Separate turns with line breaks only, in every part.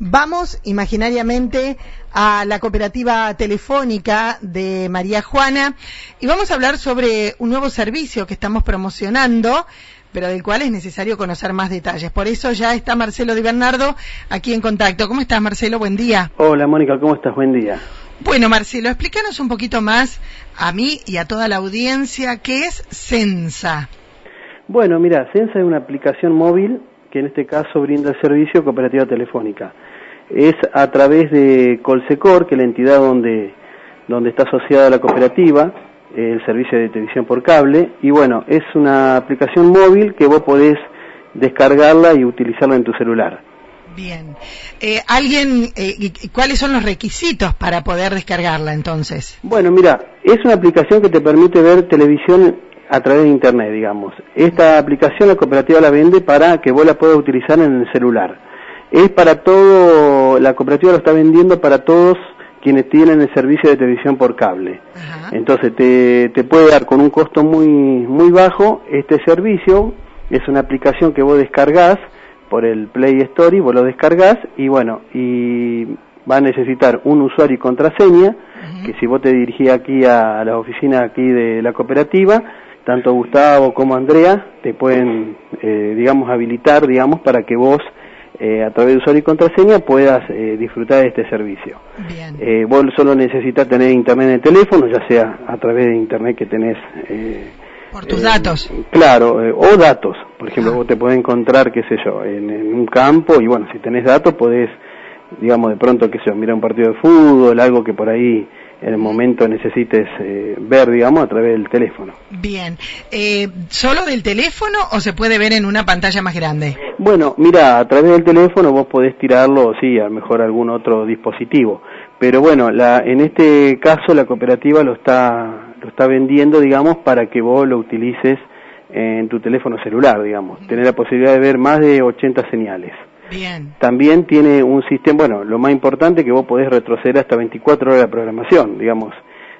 Vamos imaginariamente a la cooperativa telefónica de María Juana y vamos a hablar sobre un nuevo servicio que estamos promocionando, pero del cual es necesario conocer más detalles. Por eso ya está Marcelo Di Bernardo aquí en contacto. ¿Cómo estás, Marcelo? Buen día.
Hola, Mónica, ¿cómo estás? Buen día.
Bueno, Marcelo, explícanos un poquito más a mí y a toda la audiencia qué es Sensa.
Bueno, mira, Sensa es una aplicación móvil que en este caso brinda el servicio cooperativa telefónica. Es a través de Colsecor, que es la entidad donde, donde está asociada la cooperativa, el servicio de televisión por cable, y bueno, es una aplicación móvil que vos podés descargarla y utilizarla en tu celular.
Bien. Eh, ¿Alguien, eh, cuáles son los requisitos para poder descargarla entonces?
Bueno, mira, es una aplicación que te permite ver televisión a través de internet, digamos. Esta aplicación la cooperativa la vende para que vos la puedas utilizar en el celular. Es para todo, la cooperativa lo está vendiendo para todos quienes tienen el servicio de televisión por cable. Entonces te, te puede dar con un costo muy, muy bajo este servicio. Es una aplicación que vos descargas por el Play Store y vos lo descargas y bueno, y va a necesitar un usuario y contraseña, que si vos te dirigís aquí a, a la oficina aquí de la cooperativa, tanto Gustavo como Andrea te pueden, eh, digamos, habilitar, digamos, para que vos, eh, a través de usuario y contraseña, puedas eh, disfrutar de este servicio. Bien. vos solo necesitas tener internet en el teléfono, ya sea a través de internet que tenés.
Por tus datos.
Claro, o datos. Por ejemplo, ah. vos te podés encontrar, qué sé yo, en, en, un campo y bueno, si tenés datos podés, digamos, de pronto, qué sé yo, mirar un partido de fútbol, algo que por ahí en el momento necesites eh, ver, digamos, a través del teléfono.
Bien. Eh, ¿Solo del teléfono o se puede ver en una pantalla más grande?
Bueno, mira, a través del teléfono vos podés tirarlo, sí, a lo mejor algún otro dispositivo. Pero bueno, la, en este caso la cooperativa lo está, lo está vendiendo, digamos, para que vos lo utilices en tu teléfono celular, digamos. Tener la posibilidad de ver más de 80 señales. Bien. También tiene un sistema, bueno, lo más importante que vos podés retroceder hasta 24 horas de programación, digamos.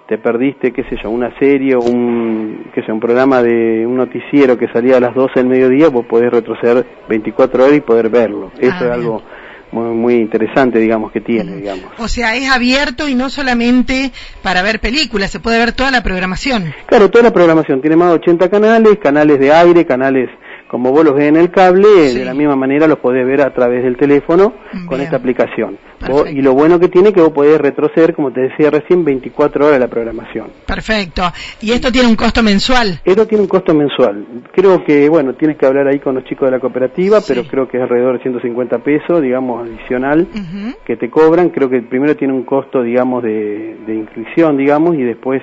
Te perdiste, qué sé yo, una serie o un, qué sé, un programa de un noticiero que salía a las 12 del mediodía, vos podés retroceder 24 horas y poder verlo. Eso ah, es algo muy, muy interesante, digamos, que tiene, digamos.
O sea, es abierto y no solamente para ver películas, se puede ver toda la programación.
Claro, toda la programación. Tiene más de 80 canales, canales de aire, canales como vos los ves en el cable, de la misma manera los podés ver a través del teléfono con esta aplicación. y lo bueno que tiene es que vos podés retroceder, como te decía recién, 24 horas la programación.
Perfecto. ¿Y esto tiene un costo mensual?
Esto tiene un costo mensual. Creo que, bueno, tienes que hablar ahí con los chicos de la cooperativa, pero creo que es alrededor de 150 pesos, digamos, adicional, que te cobran. Creo que primero tiene un costo, digamos, de, de inscripción, digamos, y después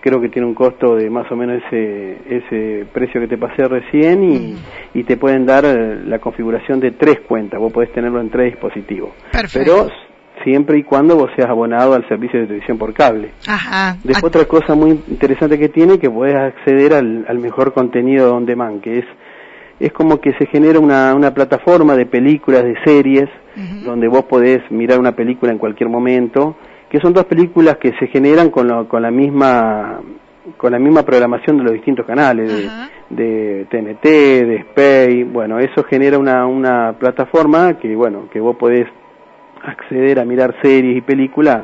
creo que tiene un costo de más o menos ese, ese precio que te pasé recién y, y te pueden dar eh, la configuración de tres cuentas, vos podés tenerlo en tres dispositivos. Pero siempre y cuando vos seas abonado al servicio de televisión por cable. Ajá. Después otra cosa muy interesante que tiene que podés acceder al, al mejor contenido on demand, que es es como que se genera una, una plataforma de películas, de series, donde vos podés mirar una película en cualquier momento que son dos películas que se generan con, con la misma con la misma programación de los distintos canales de, TNT, de Spay, bueno, eso genera una, una plataforma que bueno, que vos podés acceder a mirar series y películas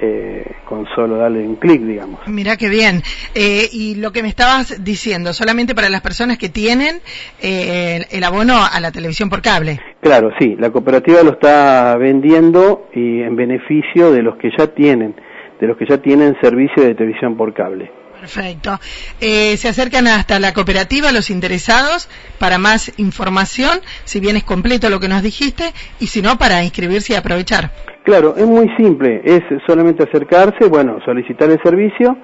eh, con solo darle un clic, digamos.
Mira qué bien. Eh, y lo que me estabas diciendo, solamente para las personas que tienen eh, el, abono a la televisión por cable.
Claro, sí, la cooperativa lo está vendiendo y en beneficio de los que ya tienen, de los que ya tienen servicio de televisión por cable.
Perfecto. Eh, se acercan hasta la cooperativa los interesados para más información, si bien es completo lo que nos dijiste, y si no, para inscribirse y aprovechar.
Claro, es muy simple, es solamente acercarse, bueno, solicitar el servicio.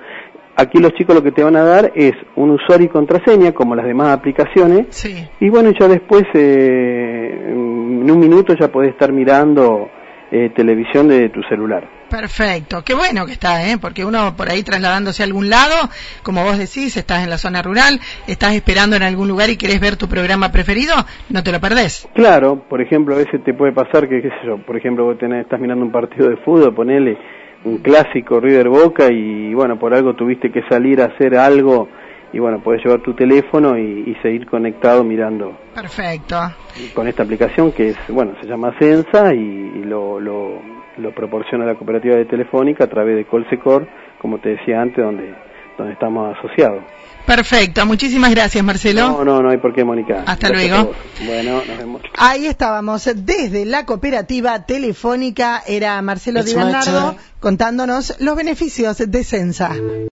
Aquí los chicos lo que te van a dar es un usuario y contraseña, como las demás aplicaciones. Sí. Y bueno, ya después, eh, en un minuto ya podés estar mirando eh, televisión de tu celular.
Perfecto, qué bueno que está, ¿eh? porque uno por ahí trasladándose a algún lado, como vos decís, estás en la zona rural, estás esperando en algún lugar y querés ver tu programa preferido, no te lo perdés.
Claro, por ejemplo, a veces te puede pasar que, qué sé yo, por ejemplo, vos tenés, estás mirando un partido de fútbol, ponele un clásico River Boca y bueno, por algo tuviste que salir a hacer algo y bueno, puedes llevar tu teléfono y, seguir conectado mirando.
Perfecto.
Con esta aplicación que es, bueno, se llama Sensa y, lo, lo, lo, proporciona la cooperativa de Telefónica a través de Colsecor, como te decía antes, donde, donde estamos asociados.
Perfecto, muchísimas gracias Marcelo.
No, no, no hay por qué, Mónica.
Hasta luego.
Bueno, nos vemos.
Ahí estábamos, desde la cooperativa telefónica, era Marcelo Di Bernardo contándonos los beneficios de Sensa.